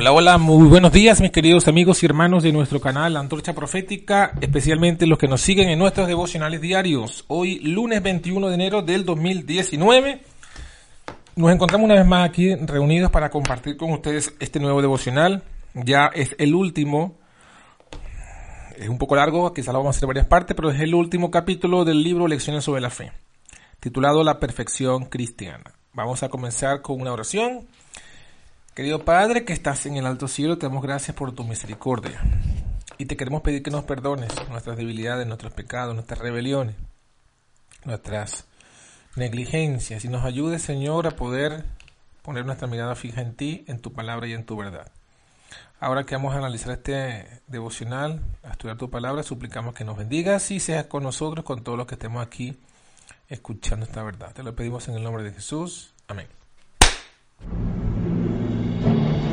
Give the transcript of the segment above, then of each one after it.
Hola, hola, muy buenos días mis queridos amigos y hermanos de nuestro canal Antorcha Profética, especialmente los que nos siguen en nuestros devocionales diarios. Hoy, lunes 21 de enero del 2019, nos encontramos una vez más aquí reunidos para compartir con ustedes este nuevo devocional. Ya es el último, es un poco largo, quizá lo vamos a hacer en varias partes, pero es el último capítulo del libro Lecciones sobre la Fe, titulado La Perfección Cristiana. Vamos a comenzar con una oración Querido Padre que estás en el alto cielo, te damos gracias por tu misericordia. Y te queremos pedir que nos perdones nuestras debilidades, nuestros pecados, nuestras rebeliones, nuestras negligencias. Y nos ayudes, Señor, a poder poner nuestra mirada fija en ti, en tu palabra y en tu verdad. Ahora que vamos a analizar este devocional, a estudiar tu palabra, suplicamos que nos bendigas y seas con nosotros, con todos los que estemos aquí escuchando esta verdad. Te lo pedimos en el nombre de Jesús. Amén.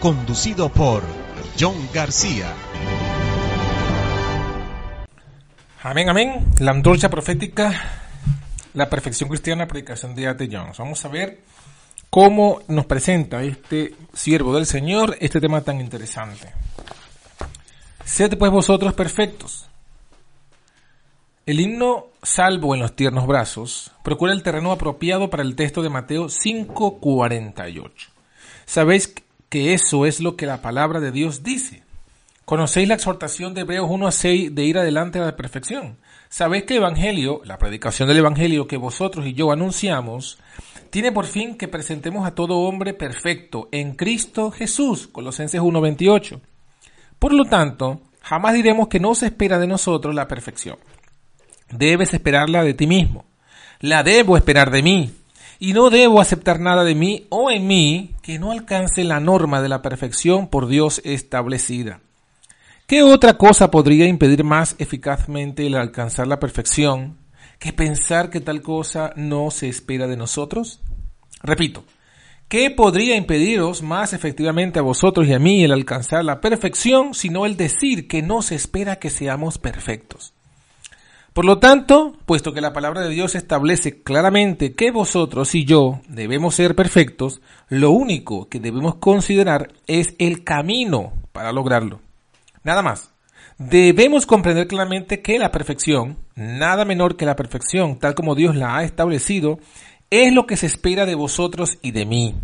conducido por John García. Amén, amén. La antorcha profética, la perfección cristiana, predicación de A.T. Jones. Vamos a ver cómo nos presenta este siervo del Señor este tema tan interesante. Sed pues vosotros perfectos. El himno Salvo en los tiernos brazos procura el terreno apropiado para el texto de Mateo 5:48. Sabéis que eso es lo que la palabra de Dios dice. Conocéis la exhortación de Hebreos 1 a 6 de ir adelante a la perfección. Sabéis que el Evangelio, la predicación del Evangelio que vosotros y yo anunciamos, tiene por fin que presentemos a todo hombre perfecto en Cristo Jesús. Colosenses 1.28. Por lo tanto, jamás diremos que no se espera de nosotros la perfección. Debes esperarla de ti mismo. La debo esperar de mí y no debo aceptar nada de mí o en mí que no alcance la norma de la perfección por Dios establecida. ¿Qué otra cosa podría impedir más eficazmente el alcanzar la perfección que pensar que tal cosa no se espera de nosotros? Repito, ¿qué podría impediros más efectivamente a vosotros y a mí el alcanzar la perfección sino el decir que no se espera que seamos perfectos? Por lo tanto, puesto que la palabra de Dios establece claramente que vosotros y yo debemos ser perfectos, lo único que debemos considerar es el camino para lograrlo. Nada más. Debemos comprender claramente que la perfección, nada menor que la perfección, tal como Dios la ha establecido, es lo que se espera de vosotros y de mí,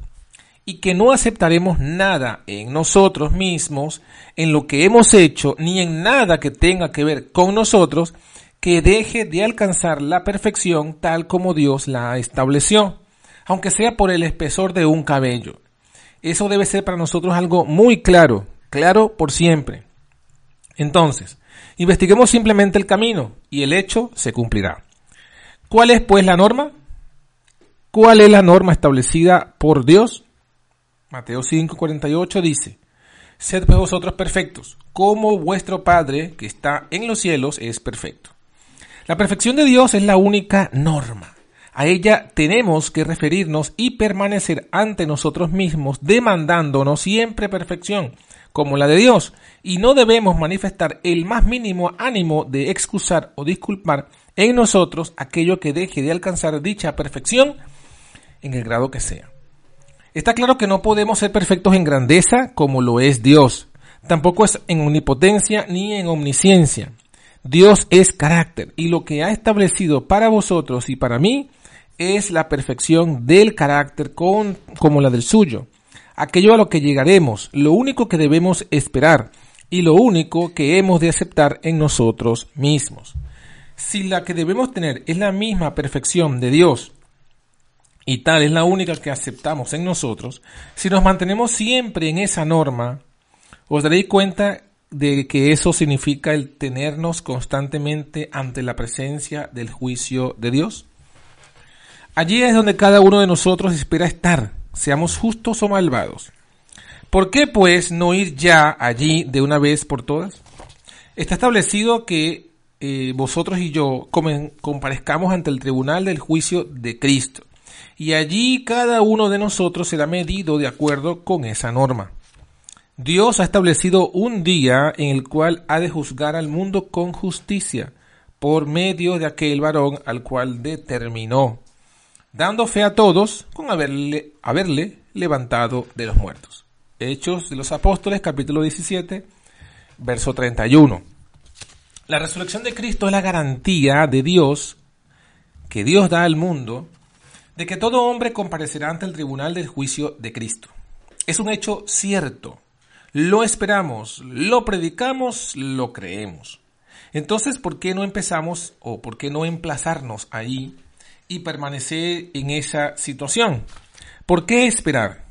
y que no aceptaremos nada en nosotros mismos, en lo que hemos hecho, ni en nada que tenga que ver con nosotros, que deje de alcanzar la perfección tal como Dios la estableció, aunque sea por el espesor de un cabello. Eso debe ser para nosotros algo muy claro, claro por siempre. Entonces, investiguemos simplemente el camino y el hecho se cumplirá. ¿Cuál es pues la norma? ¿Cuál es la norma establecida por Dios? Mateo 5:48 dice, Sed pues vosotros perfectos, como vuestro Padre que está en los cielos es perfecto. La perfección de Dios es la única norma. A ella tenemos que referirnos y permanecer ante nosotros mismos, demandándonos siempre perfección, como la de Dios, y no debemos manifestar el más mínimo ánimo de excusar o disculpar en nosotros aquello que deje de alcanzar dicha perfección en el grado que sea. Está claro que no podemos ser perfectos en grandeza como lo es Dios, tampoco es en omnipotencia ni en omnisciencia. Dios es carácter y lo que ha establecido para vosotros y para mí es la perfección del carácter con, como la del suyo. Aquello a lo que llegaremos, lo único que debemos esperar y lo único que hemos de aceptar en nosotros mismos. si la que debemos tener es la misma perfección de Dios, y tal es la única que aceptamos en nosotros, si nos mantenemos siempre en esa norma, os daréis cuenta de que eso significa el tenernos constantemente ante la presencia del juicio de Dios. Allí es donde cada uno de nosotros espera estar, seamos justos o malvados. ¿Por qué pues no ir ya allí de una vez por todas? Está establecido que eh, vosotros y yo comparezcamos ante el tribunal del juicio de Cristo, y allí cada uno de nosotros será medido de acuerdo con esa norma. Dios ha establecido un día en el cual ha de juzgar al mundo con justicia, por medio de aquel varón al cual determinó, dando fe a todos con haberle, haberle levantado de los muertos. Hechos de los Apóstoles, capítulo 17, verso 31. La resurrección de Cristo es la garantía de Dios que Dios da al mundo de que todo hombre comparecerá ante el tribunal del juicio de Cristo. Es un hecho cierto lo esperamos, lo predicamos, lo creemos. Entonces, ¿por qué no empezamos o por qué no emplazarnos ahí y permanecer en esa situación? ¿Por qué esperar?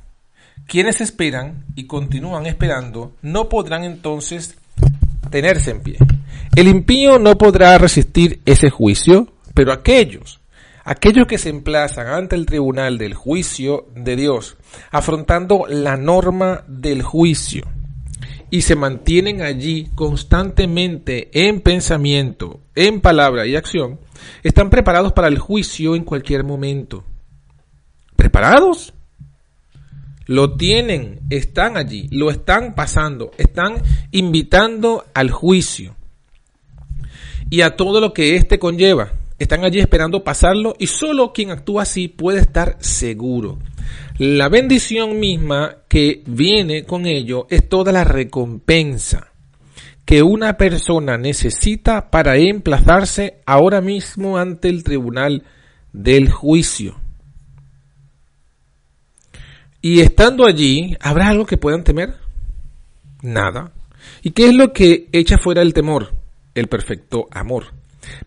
Quienes esperan y continúan esperando no podrán entonces tenerse en pie. El impío no podrá resistir ese juicio, pero aquellos, aquellos que se emplazan ante el tribunal del juicio de Dios, afrontando la norma del juicio, y se mantienen allí constantemente en pensamiento, en palabra y acción, están preparados para el juicio en cualquier momento. ¿Preparados? Lo tienen, están allí, lo están pasando, están invitando al juicio y a todo lo que éste conlleva. Están allí esperando pasarlo y solo quien actúa así puede estar seguro la bendición misma que viene con ello es toda la recompensa que una persona necesita para emplazarse ahora mismo ante el tribunal del juicio. Y estando allí, ¿habrá algo que puedan temer? Nada. ¿Y qué es lo que echa fuera el temor? El perfecto amor.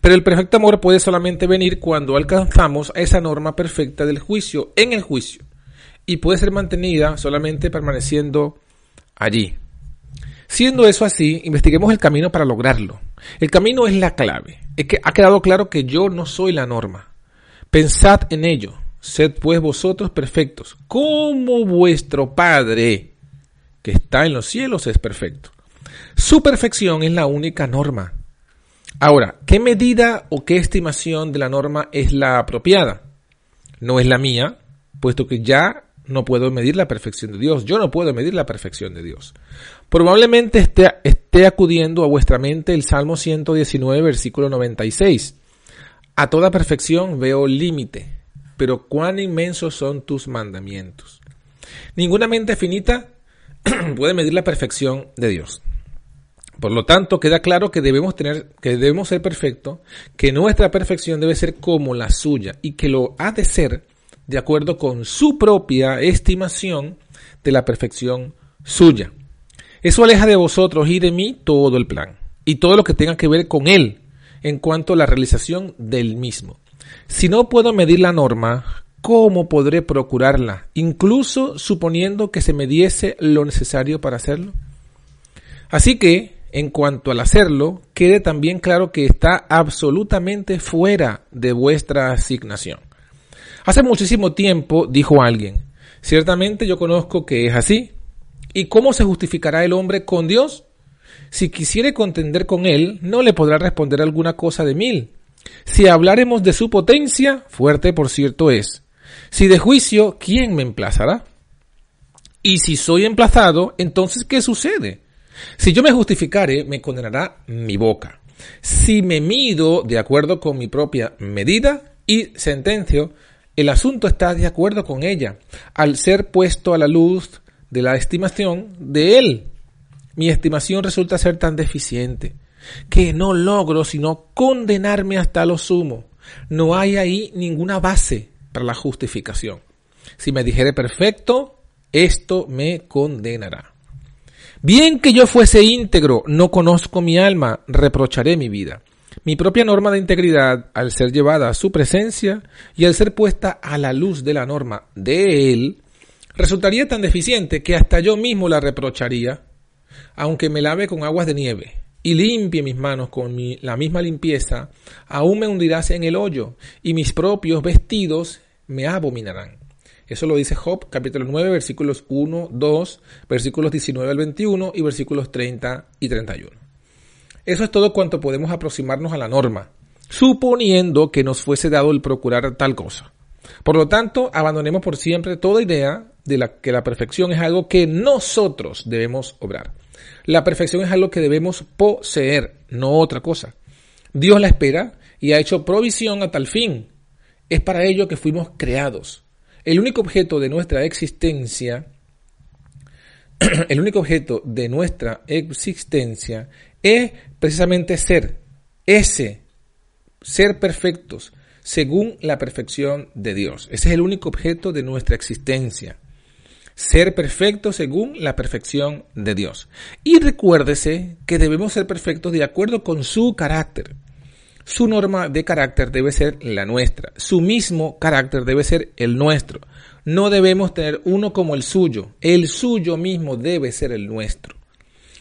Pero el perfecto amor puede solamente venir cuando alcanzamos esa norma perfecta del juicio, en el juicio y puede ser mantenida solamente permaneciendo allí. Siendo eso así, investiguemos el camino para lograrlo. El camino es la clave. Es que ha quedado claro que yo no soy la norma. Pensad en ello. Sed pues vosotros perfectos, como vuestro Padre, que está en los cielos, es perfecto. Su perfección es la única norma. Ahora, ¿qué medida o qué estimación de la norma es la apropiada? No es la mía, puesto que ya no puedo medir la perfección de Dios. Yo no puedo medir la perfección de Dios. Probablemente esté, acudiendo a vuestra mente el Salmo 119, versículo 96. A toda perfección veo límite, pero cuán inmensos son tus mandamientos. Ninguna mente finita puede medir la perfección de Dios. Por lo tanto, queda claro que debemos tener, que debemos ser perfectos, que nuestra perfección debe ser como la suya y que lo ha de ser de acuerdo con su propia estimación de la perfección suya. Eso aleja de vosotros y de mí todo el plan y todo lo que tenga que ver con él en cuanto a la realización del mismo. Si no puedo medir la norma, ¿cómo podré procurarla, incluso suponiendo que se me diese lo necesario para hacerlo? Así que, en cuanto al hacerlo, quede también claro que está absolutamente fuera de vuestra asignación. Hace muchísimo tiempo dijo alguien, ciertamente yo conozco que es así. ¿Y cómo se justificará el hombre con Dios? Si quisiere contender con él, no le podrá responder alguna cosa de mil. Si hablaremos de su potencia, fuerte por cierto es. Si de juicio, ¿quién me emplazará? Y si soy emplazado, entonces ¿qué sucede? Si yo me justificare, me condenará mi boca. Si me mido de acuerdo con mi propia medida y sentencio, el asunto está de acuerdo con ella, al ser puesto a la luz de la estimación de él. Mi estimación resulta ser tan deficiente que no logro sino condenarme hasta lo sumo. No hay ahí ninguna base para la justificación. Si me dijere perfecto, esto me condenará. Bien que yo fuese íntegro, no conozco mi alma, reprocharé mi vida. Mi propia norma de integridad, al ser llevada a su presencia y al ser puesta a la luz de la norma de Él, resultaría tan deficiente que hasta yo mismo la reprocharía, aunque me lave con aguas de nieve y limpie mis manos con la misma limpieza, aún me hundirás en el hoyo y mis propios vestidos me abominarán. Eso lo dice Job capítulo 9 versículos 1, 2, versículos 19 al 21 y versículos 30 y 31. Eso es todo cuanto podemos aproximarnos a la norma, suponiendo que nos fuese dado el procurar tal cosa. Por lo tanto, abandonemos por siempre toda idea de la que la perfección es algo que nosotros debemos obrar. La perfección es algo que debemos poseer, no otra cosa. Dios la espera y ha hecho provisión a tal fin. Es para ello que fuimos creados. El único objeto de nuestra existencia, el único objeto de nuestra existencia es precisamente ser, ese, ser perfectos, según la perfección de Dios. Ese es el único objeto de nuestra existencia. Ser perfectos según la perfección de Dios. Y recuérdese que debemos ser perfectos de acuerdo con su carácter. Su norma de carácter debe ser la nuestra. Su mismo carácter debe ser el nuestro. No debemos tener uno como el suyo. El suyo mismo debe ser el nuestro.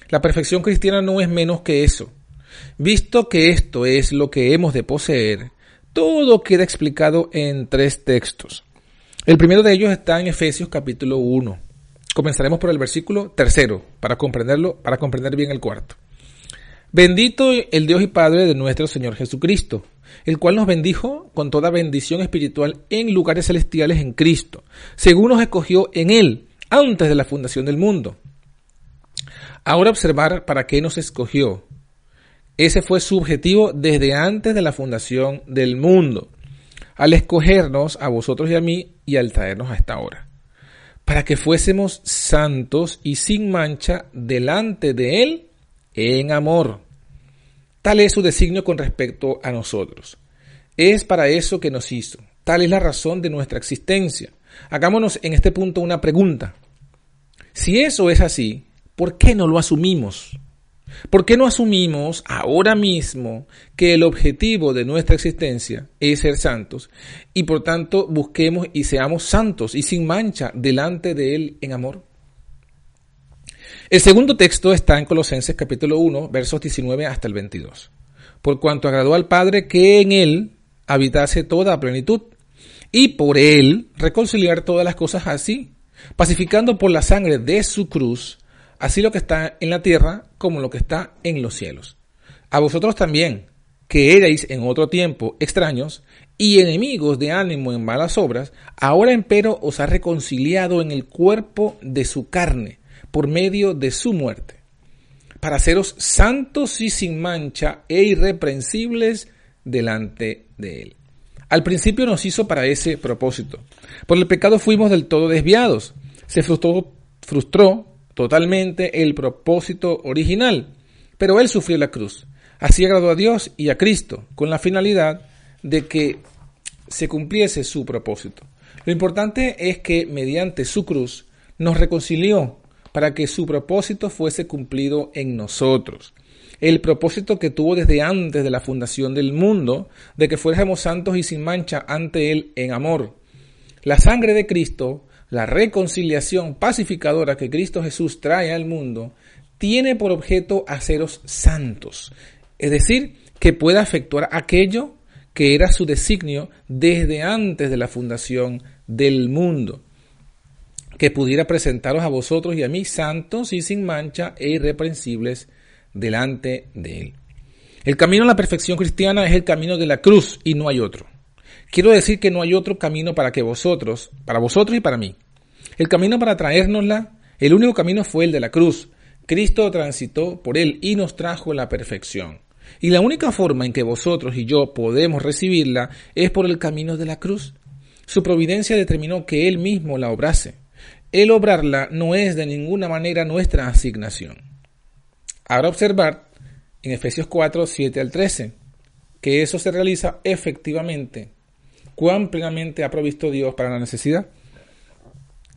La perfección cristiana no es menos que eso. Visto que esto es lo que hemos de poseer, todo queda explicado en tres textos. El primero de ellos está en Efesios capítulo 1. Comenzaremos por el versículo tercero para comprenderlo, para comprender bien el cuarto. Bendito el Dios y Padre de nuestro Señor Jesucristo, el cual nos bendijo con toda bendición espiritual en lugares celestiales en Cristo, según nos escogió en Él antes de la fundación del mundo. Ahora observar para qué nos escogió. Ese fue su objetivo desde antes de la fundación del mundo, al escogernos a vosotros y a mí y al traernos a esta hora, para que fuésemos santos y sin mancha delante de Él en amor Tal es su designio con respecto a nosotros. Es para eso que nos hizo. Tal es la razón de nuestra existencia. Hagámonos en este punto una pregunta. Si eso es así, ¿por qué no lo asumimos? ¿Por qué no asumimos ahora mismo que el objetivo de nuestra existencia es ser santos y por tanto busquemos y seamos santos y sin mancha delante de Él en amor? El segundo texto está en Colosenses capítulo 1, versos 19 hasta el 22. Por cuanto agradó al Padre que en él habitase toda plenitud, y por él reconciliar todas las cosas así, pacificando por la sangre de su cruz, así lo que está en la tierra como lo que está en los cielos. A vosotros también, que erais en otro tiempo extraños y enemigos de ánimo en malas obras, ahora empero os ha reconciliado en el cuerpo de su carne, por medio de su muerte, para haceros santos y sin mancha e irreprensibles delante de Él. Al principio nos hizo para ese propósito. Por el pecado fuimos del todo desviados. Se frustró, frustró totalmente el propósito original, pero Él sufrió la cruz. Así agradó a Dios y a Cristo, con la finalidad de que se cumpliese su propósito. Lo importante es que mediante su cruz nos reconcilió para que su propósito fuese cumplido en nosotros. El propósito que tuvo desde antes de la fundación del mundo, de que fuéramos santos y sin mancha ante Él en amor. La sangre de Cristo, la reconciliación pacificadora que Cristo Jesús trae al mundo, tiene por objeto haceros santos, es decir, que pueda efectuar aquello que era su designio desde antes de la fundación del mundo que pudiera presentaros a vosotros y a mí santos y sin mancha e irreprensibles delante de Él. El camino a la perfección cristiana es el camino de la cruz y no hay otro. Quiero decir que no hay otro camino para que vosotros, para vosotros y para mí. El camino para traérnosla, el único camino fue el de la cruz. Cristo transitó por él y nos trajo la perfección. Y la única forma en que vosotros y yo podemos recibirla es por el camino de la cruz. Su providencia determinó que Él mismo la obrase. El obrarla no es de ninguna manera nuestra asignación. Ahora observar en Efesios 4, 7 al 13, que eso se realiza efectivamente. Cuán plenamente ha provisto Dios para la necesidad.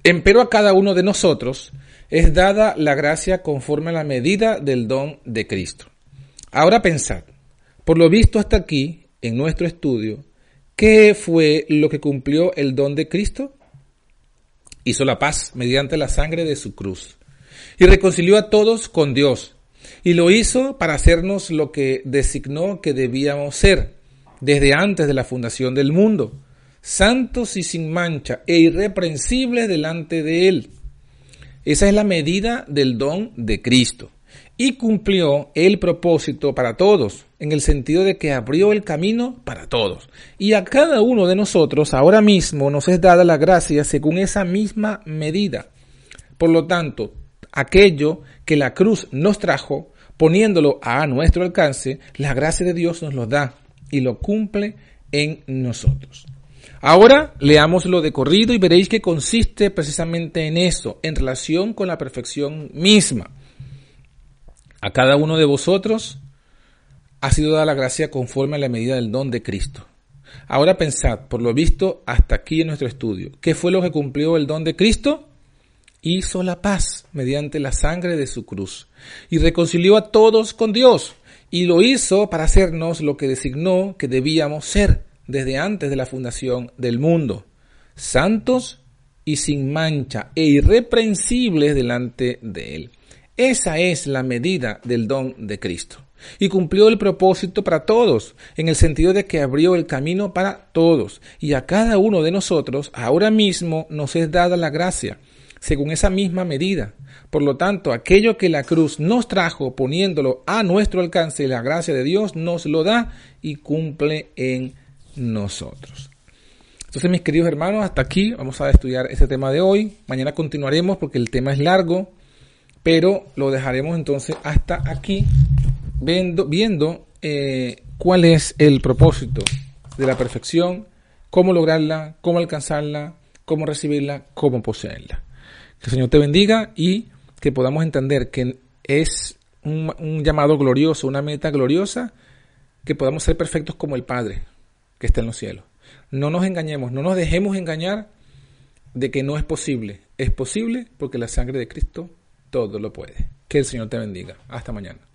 Empero a cada uno de nosotros es dada la gracia conforme a la medida del don de Cristo. Ahora pensad, Por lo visto hasta aquí, en nuestro estudio, ¿qué fue lo que cumplió el don de Cristo? Hizo la paz mediante la sangre de su cruz y reconcilió a todos con Dios. Y lo hizo para hacernos lo que designó que debíamos ser desde antes de la fundación del mundo, santos y sin mancha e irreprensibles delante de Él. Esa es la medida del don de Cristo. Y cumplió el propósito para todos, en el sentido de que abrió el camino para todos. Y a cada uno de nosotros ahora mismo nos es dada la gracia según esa misma medida. Por lo tanto, aquello que la cruz nos trajo, poniéndolo a nuestro alcance, la gracia de Dios nos lo da y lo cumple en nosotros. Ahora leámoslo de corrido y veréis que consiste precisamente en eso, en relación con la perfección misma. A cada uno de vosotros ha sido dada la gracia conforme a la medida del don de Cristo. Ahora pensad, por lo visto, hasta aquí en nuestro estudio, ¿qué fue lo que cumplió el don de Cristo? Hizo la paz mediante la sangre de su cruz y reconcilió a todos con Dios y lo hizo para hacernos lo que designó que debíamos ser desde antes de la fundación del mundo, santos y sin mancha e irreprensibles delante de Él. Esa es la medida del don de Cristo. Y cumplió el propósito para todos, en el sentido de que abrió el camino para todos. Y a cada uno de nosotros ahora mismo nos es dada la gracia, según esa misma medida. Por lo tanto, aquello que la cruz nos trajo poniéndolo a nuestro alcance, la gracia de Dios nos lo da y cumple en nosotros. Entonces, mis queridos hermanos, hasta aquí vamos a estudiar este tema de hoy. Mañana continuaremos porque el tema es largo, pero lo dejaremos entonces hasta aquí, viendo, eh, cuál es el propósito de la perfección, cómo lograrla, cómo alcanzarla, cómo recibirla, cómo poseerla. Que el Señor te bendiga y que podamos entender que es un, un llamado glorioso, una meta gloriosa, que podamos ser perfectos como el Padre que está en los cielos. No nos engañemos, no nos dejemos engañar de que no es posible. Es posible porque la sangre de Cristo todo lo puede. Que el Señor te bendiga. Hasta mañana.